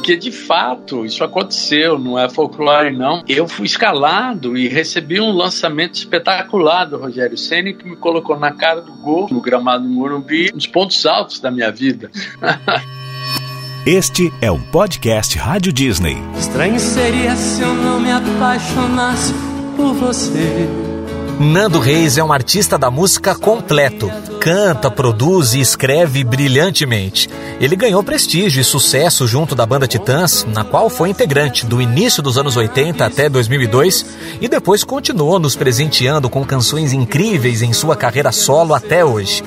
porque de fato isso aconteceu, não é folclore não. Eu fui escalado e recebi um lançamento espetacular do Rogério Ceni que me colocou na cara do gol no gramado do Morumbi, nos pontos altos da minha vida. Este é um podcast Rádio Disney. Estranho seria se eu não me apaixonasse por você. Nando Reis é um artista da música completo. Canta, produz e escreve brilhantemente. Ele ganhou prestígio e sucesso junto da banda Titãs, na qual foi integrante do início dos anos 80 até 2002 e depois continuou nos presenteando com canções incríveis em sua carreira solo até hoje.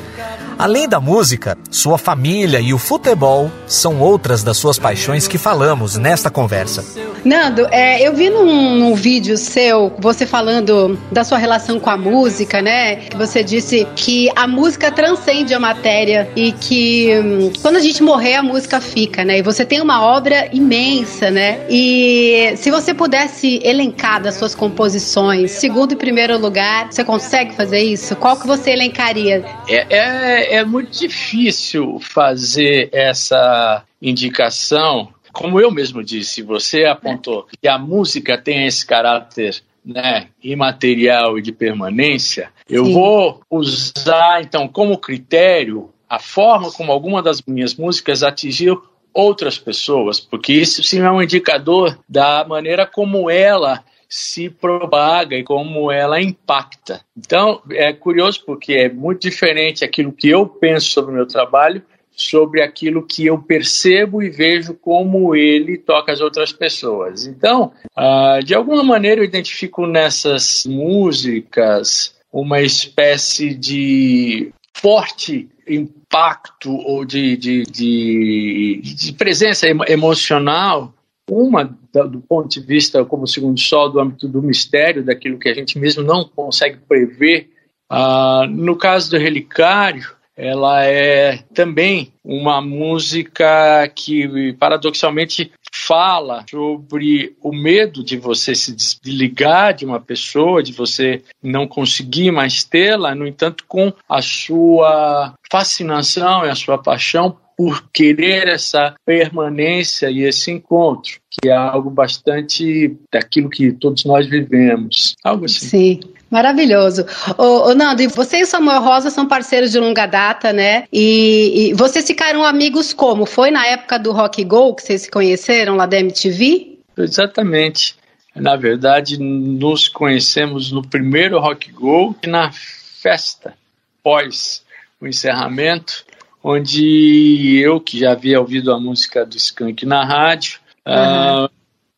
Além da música, sua família e o futebol são outras das suas paixões que falamos nesta conversa. Nando, é, eu vi num, num, vídeo seu, você falando da sua relação com a música, né? Que você disse que a música transcende a matéria e que hum, quando a gente morrer, a música fica, né? E você tem uma obra imensa, né? E se você pudesse elencar das suas composições, segundo e primeiro lugar, você consegue fazer isso? Qual que você elencaria? É, é, é muito difícil fazer essa indicação como eu mesmo disse, você apontou que a música tem esse caráter né, imaterial e de permanência, eu Sim. vou usar então como critério a forma como alguma das minhas músicas atingiu outras pessoas, porque isso sim é um indicador da maneira como ela se propaga e como ela impacta. Então, é curioso porque é muito diferente aquilo que eu penso sobre o meu trabalho sobre aquilo que eu percebo e vejo como ele toca as outras pessoas. Então, uh, de alguma maneira, eu identifico nessas músicas uma espécie de forte impacto ou de, de, de, de presença emocional uma do ponto de vista como segundo sol do âmbito do mistério daquilo que a gente mesmo não consegue prever uh, no caso do relicário ela é também uma música que paradoxalmente fala sobre o medo de você se desligar de uma pessoa, de você não conseguir mais tê-la, no entanto, com a sua fascinação e a sua paixão por querer essa permanência e esse encontro, que é algo bastante daquilo que todos nós vivemos. Algo assim. Sim. Maravilhoso. Ô, ô, Nando, você e o Samuel Rosa são parceiros de longa data, né? E, e, vocês ficaram amigos como? Foi na época do Rock Go que vocês se conheceram lá da MTV? Exatamente. Na verdade, nos conhecemos no primeiro Rock Go e na festa pós o encerramento, onde eu, que já havia ouvido a música do Skank na rádio, uhum. uh,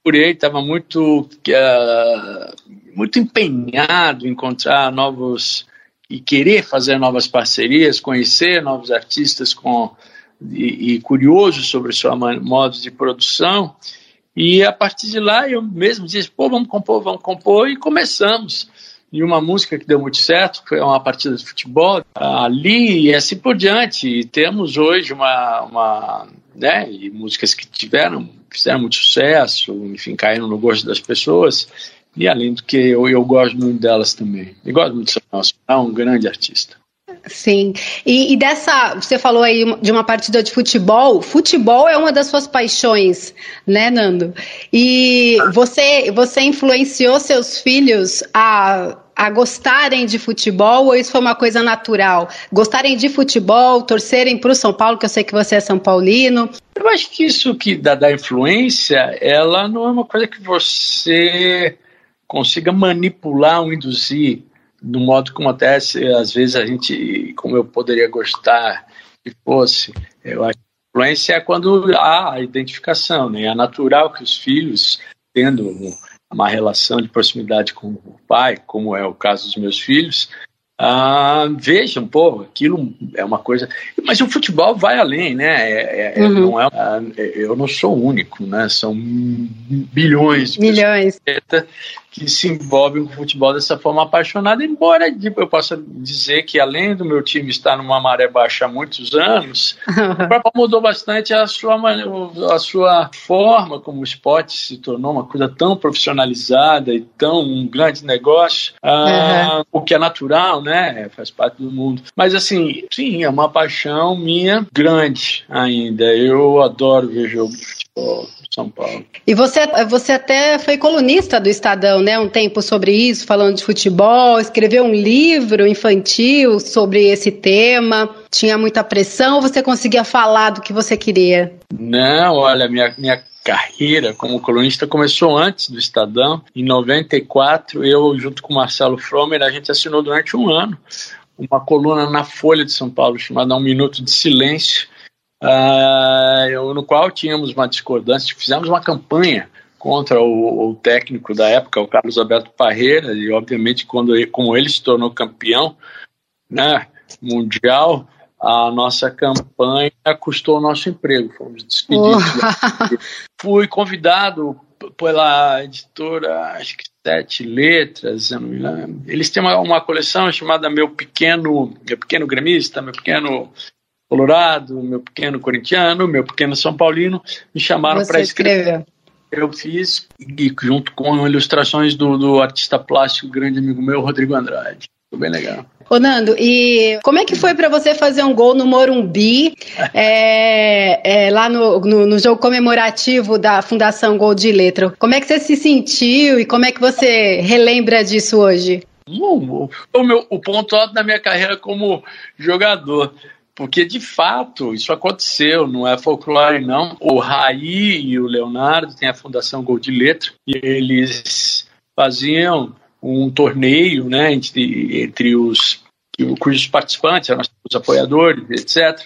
procurei, estava muito uh, muito empenhado em encontrar novos e querer fazer novas parcerias, conhecer novos artistas com e, e curioso sobre o seu modo de produção. E a partir de lá eu mesmo disse, pô, vamos compor, vamos compor e começamos. E uma música que deu muito certo foi uma partida de futebol ali e assim por diante. E temos hoje uma, uma né, e músicas que tiveram fizeram muito sucesso, enfim, caíram no gosto das pessoas. E além do que eu, eu gosto muito delas também. E gosto muito de Samuel, é um grande artista. Sim. E, e, dessa, você falou aí de uma partida de futebol. Futebol é uma das suas paixões, né, Nando? E você, você influenciou seus filhos a, a gostarem de futebol ou isso foi uma coisa natural? Gostarem de futebol, torcerem para o São Paulo, que eu sei que você é São Paulino. Eu acho que isso que dá da influência, ela não é uma coisa que você consiga manipular ou induzir do modo como até às vezes a gente, como eu poderia gostar que fosse, eu acho que a influência é quando há a identificação, né? É natural que os filhos, tendo uma relação de proximidade com o pai, como é o caso dos meus filhos, ah, vejam, pô, aquilo é uma coisa. Mas o futebol vai além, né? É, é, uhum. não é, ah, eu não sou o único, né? São bilhões de milhões que se envolvem com o futebol dessa forma apaixonada, embora eu possa dizer que além do meu time estar numa maré baixa há muitos anos, o Copa mudou bastante a sua, a sua forma como o esporte se tornou uma coisa tão profissionalizada e tão um grande negócio, uhum. uh, o que é natural, né? Faz parte do mundo. Mas assim, sim, é uma paixão minha grande ainda. Eu adoro ver jogo de futebol São Paulo. E você, você até foi colunista do Estadão, né? Um tempo sobre isso, falando de futebol, escreveu um livro infantil sobre esse tema. Tinha muita pressão ou você conseguia falar do que você queria? Não, olha, minha, minha carreira como colunista começou antes do Estadão. Em 94, eu, junto com Marcelo Fromer, a gente assinou durante um ano uma coluna na Folha de São Paulo chamada Um Minuto de Silêncio, uh, no qual tínhamos uma discordância, fizemos uma campanha contra o, o, técnico da época, o Carlos Alberto Parreira, e obviamente quando ele, como ele se tornou campeão né, mundial, a nossa campanha custou o nosso emprego, fomos despedidos. Oh. Fui convidado pela editora, acho que Sete Letras, eu não me lembro. Eles têm uma, uma coleção chamada Meu Pequeno, Meu Pequeno Gremista, Meu Pequeno Colorado, Meu Pequeno Corintiano, Meu Pequeno São Paulino, me chamaram para escrever. Eu fiz, e junto com ilustrações do, do artista plástico, grande amigo meu, Rodrigo Andrade. Foi bem legal. Ô Nando, e como é que foi para você fazer um gol no Morumbi, é, é, lá no, no, no, jogo comemorativo da Fundação Gol de Letra? Como é que você se sentiu e como é que você relembra disso hoje? O, o, meu, o ponto alto da minha carreira como jogador. Porque, de fato, isso aconteceu, não é folclore, não. O Raí e o Leonardo têm a Fundação Gol de Letra e eles faziam um torneio né, entre, entre os cujos participantes eram os apoiadores, etc.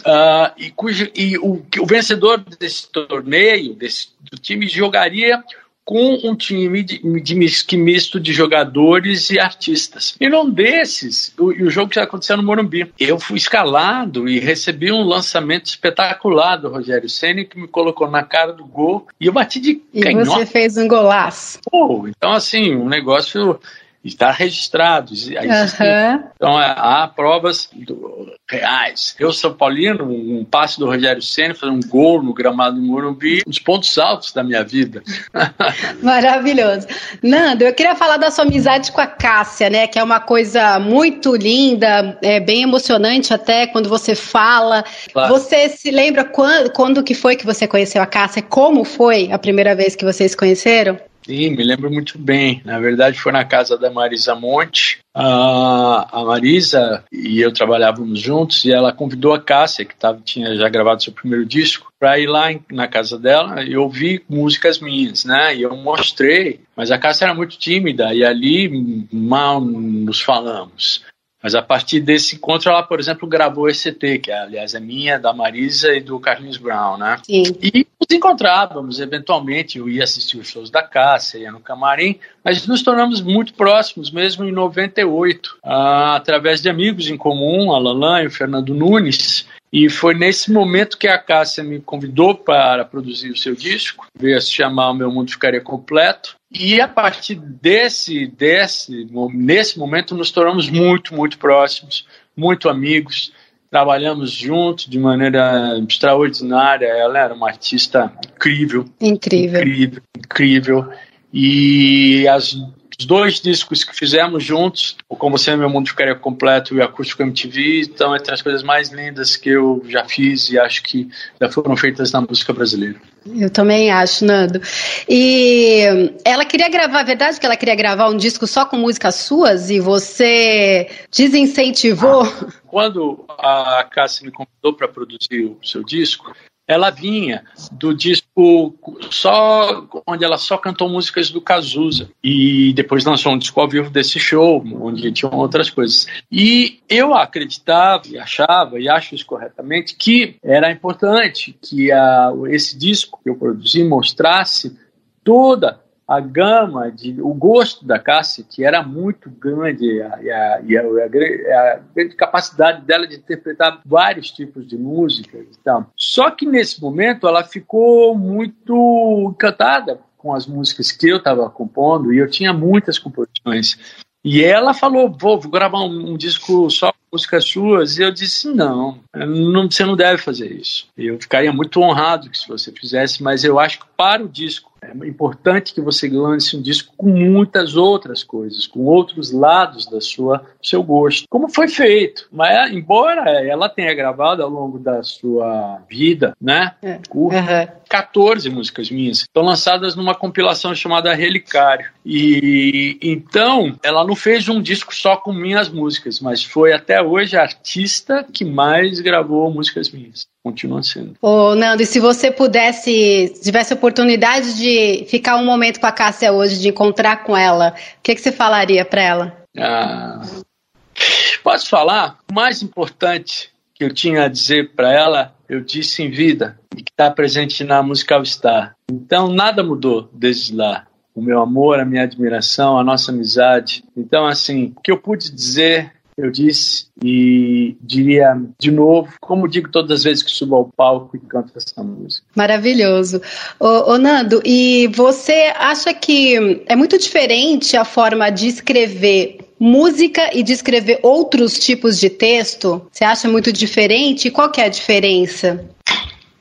Uh, ah, e, cujo, e o, o vencedor desse torneio, desse, do time, jogaria com um time de, de, misto de jogadores e artistas. E num desses, o, o jogo já aconteceu no Morumbi. Eu fui escalado e recebi um lançamento espetacular do Rogério Senna que me colocou na cara do gol e eu bati de E canhota. você fez um golaço. Pô, então assim, um negócio está registrado. Uhum. Então, há provas do, reais. Eu, São Paulino, um passe do Rogério Senna, fazer um gol no gramado do Morumbi, os pontos altos da minha vida. Maravilhoso. Nando, eu queria falar da sua amizade com a Cássia, né? Que é uma coisa muito linda, é bem emocionante até quando você fala. Claro. Você se lembra quando, quando que foi que você conheceu a Cássia? Como foi a primeira vez que vocês se conheceram? Sim, me lembro muito bem. Na verdade, foi na casa da Marisa Monte. A, Marisa e eu trabalhávamos juntos e ela convidou a Cássia, que tava, tinha já gravado seu primeiro disco, para ir lá em, na casa dela e ouvir músicas minhas, né? E eu mostrei, mas a Cássia era muito tímida e ali mal nos falamos. Mas a partir desse encontro, ela, por exemplo, gravou esse ET, que aliás é minha, da Marisa e do Carlinhos Brown, né? Sim. E nos encontrávamos, eventualmente, eu ia assistir os shows da Cássia, ia no camarim, mas nos tornamos muito próximos, mesmo em 98, ah, através de amigos em comum, a Lalan e o Fernando Nunes, e foi nesse momento que a Cássia me convidou para produzir o seu disco, veio se chamar O Meu Mundo Ficaria Completo. E a partir desse, desse, nesse momento, nos tornamos muito, muito próximos, muito amigos. Trabalhamos juntos de maneira extraordinária. Ela era uma artista incrível. Incrível. Incrível, incrível. E as dois discos que fizemos juntos, o Como Você Meu Mundo Ficaria Completo e o Acústico MTV, estão entre as coisas mais lindas que eu já fiz e acho que já foram feitas na música brasileira. Eu também acho, Nando. E ela queria gravar, a verdade é que ela queria gravar um disco só com músicas suas e você desincentivou? Quando a Cássia me convidou para produzir o seu disco, ela vinha do disco só onde ela só cantou músicas do Cazuza. E depois lançou um disco ao vivo desse show onde tinham outras coisas. E eu acreditava e achava e acho isso corretamente que era importante que a, esse disco que eu produzi mostrasse toda a gama, de, o gosto da que era muito grande, e a, e a, e a, a, grande capacidade dela de interpretar vários tipos de músicas e tal. Só que nesse momento ela ficou muito encantada com as músicas que eu estava compondo, e eu tinha muitas composições. E ela falou: vou, vou gravar um, um, disco só com músicas suas. E eu disse: não, não, você não deve fazer isso. Eu ficaria muito honrado que se você fizesse, mas eu acho que para o disco é importante que você lance um disco com muitas outras coisas, com outros lados da sua seu gosto. Como foi feito, mas embora ela tenha gravado ao longo da sua vida, né? É. Curta, Aham. 14 músicas minhas. Estão lançadas numa compilação chamada Relicário. E então, ela não fez um disco só com minhas músicas, mas foi até hoje a artista que mais gravou músicas minhas. Continua sendo. Ô, Nando, e se você pudesse, se tivesse a oportunidade de ficar um momento com a Cássia hoje, de encontrar com ela, o que, que você falaria pra ela? Ah, posso falar? O mais importante que eu tinha a dizer para ela, eu disse em vida, e que está presente na Musical Star. Então, nada mudou desde lá. O meu amor, a minha admiração, a nossa amizade. Então, assim, o que eu pude dizer, eu disse e diria de novo, como digo todas as vezes que subo ao palco e canto essa música. Maravilhoso. Ô, ô, Nando, e você acha que é muito diferente a forma de escrever música e de escrever outros tipos de texto? Você acha muito diferente? Qual que é a diferença?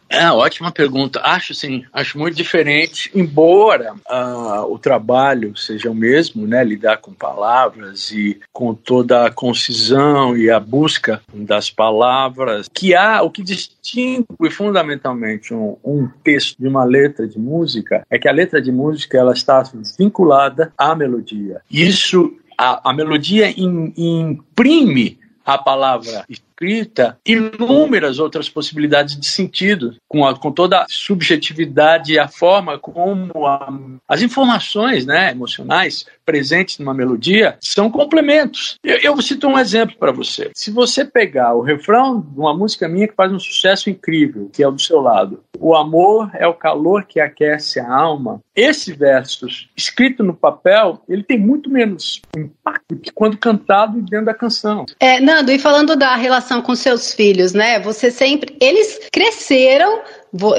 É, ótima pergunta. Acho sim, acho muito diferente, embora ah, o trabalho seja o mesmo, né? Lidar com palavras e com toda a concisão e a busca das palavras, que há o que distingue fundamentalmente um, um texto de uma letra de música é que a letra de música ela está vinculada à melodia. Isso, a, a melodia im- imprime a palavra escrita inúmeras outras possibilidades de sentido, com, a, com toda a subjetividade e a forma como a, as informações né, emocionais presentes numa melodia são complementos. Eu, eu cito um exemplo para você. Se você pegar o refrão de uma música minha que faz um sucesso incrível, que é o do seu lado, o amor é o calor que aquece a alma, esse verso escrito no papel, ele tem muito menos impacto que quando cantado dentro da canção. É, Nando, e falando da relação com seus filhos, né? Você sempre. Eles cresceram,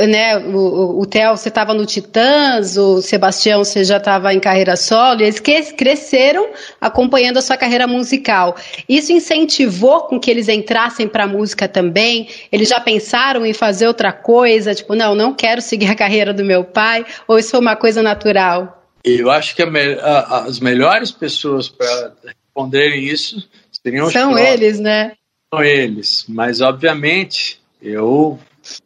né? O, o, Theo, você estava no Titãs, o Sebastião, você já estava em carreira solo, e eles que- cresceram acompanhando a sua carreira musical. Isso incentivou com que eles entrassem para a música também? Eles já pensaram em fazer outra coisa? Tipo, não, não quero seguir a carreira do meu pai? Ou isso foi uma coisa natural? Eu acho que me- a- as melhores pessoas para responderem isso seriam os São eles, né? São eles. Mas, obviamente, eu,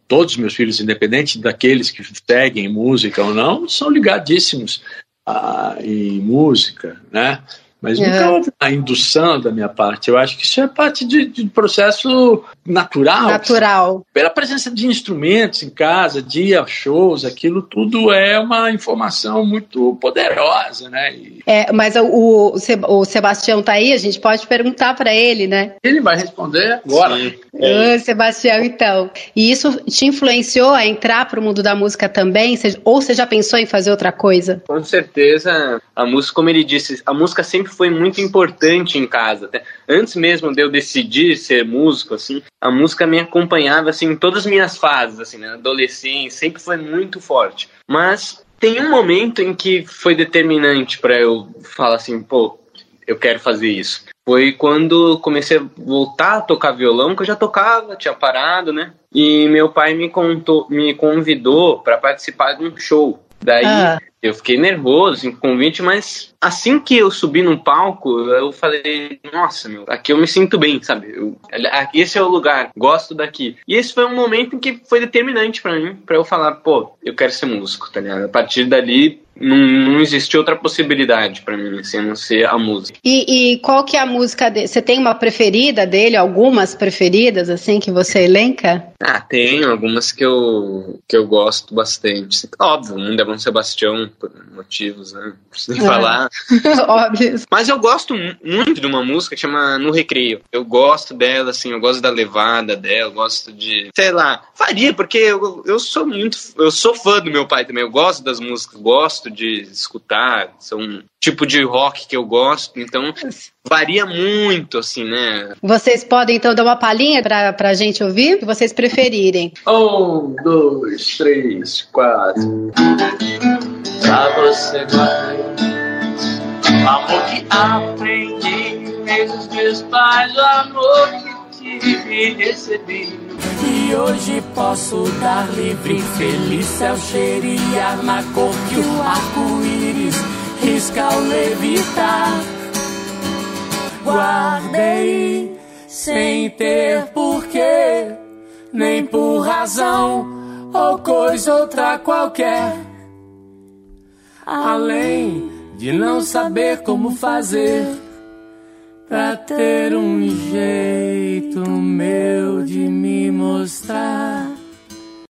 todos os meus filhos, independente daqueles que seguem música ou não, são ligadíssimos a, em música, né? Mas É. nunca houve a indução da minha parte. Eu acho que isso é parte de, de processo natural. Natural. Pela presença de instrumentos em casa, dia, shows, aquilo tudo é uma informação muito poderosa, né? E É, mas o, o, Seb- o Sebastião tá aí, a gente pode perguntar para ele, né? ele vai responder agora. Ô, Sebastião, então. E isso te influenciou a entrar pro mundo da música também? Ou você já pensou em fazer outra coisa? Com certeza, a música, como ele disse, a música sempre foi muito importante em casa. Até antes mesmo de eu decidir ser músico, assim, a música me acompanhava assim em todas as minhas fases, assim, na adolescência, sempre foi muito forte. Mas tem um momento em que foi determinante para eu falar assim, pô, eu quero fazer isso. Foi quando comecei a voltar a tocar violão, que eu já tocava, tinha parado, né? E meu pai me contou, me convidou para participar de um show. Daí Ah. Eu fiquei nervoso em convite, mas assim que eu subi no palco, eu falei, nossa, meu, aqui eu me sinto bem, sabe? Eu, esse é o lugar, gosto daqui. E esse foi um momento em que foi determinante pra mim, pra eu falar, pô, eu quero ser músico, tá ligado? A partir dali, não, não existiu outra possibilidade pra mim, assim, a não ser a música. E, e qual que é a música dele? Você tem uma preferida dele? Algumas preferidas, assim, que você elenca? Ah, tem algumas que eu, que eu gosto bastante. Óbvio, o Mundo é Bom Sebastião, por motivos, né? Não preciso nem É. falar. Óbvio. Mas eu gosto mu- muito de uma música que chama No Recreio. Eu gosto dela, assim, eu gosto da levada dela, eu gosto de. Sei lá, faria, porque eu, eu sou muito. Eu sou fã do meu pai também. Eu gosto das músicas, gosto de escutar. São tipo de rock que eu gosto, então varia muito, assim, né? Vocês podem, então, dar uma palhinha pra, pra gente ouvir? O que vocês preferirem. Um, dois, três, quatro. Pra você o amor que aprendi desde os meus pais, o amor que tive e recebi. E hoje posso dar livre, feliz céu cheirar na cor que o arco-íris risca ao levitar. Guardei sem ter porquê, nem por razão ou coisa outra qualquer. Além de não saber como fazer pra ter um jeito meu de me mostrar.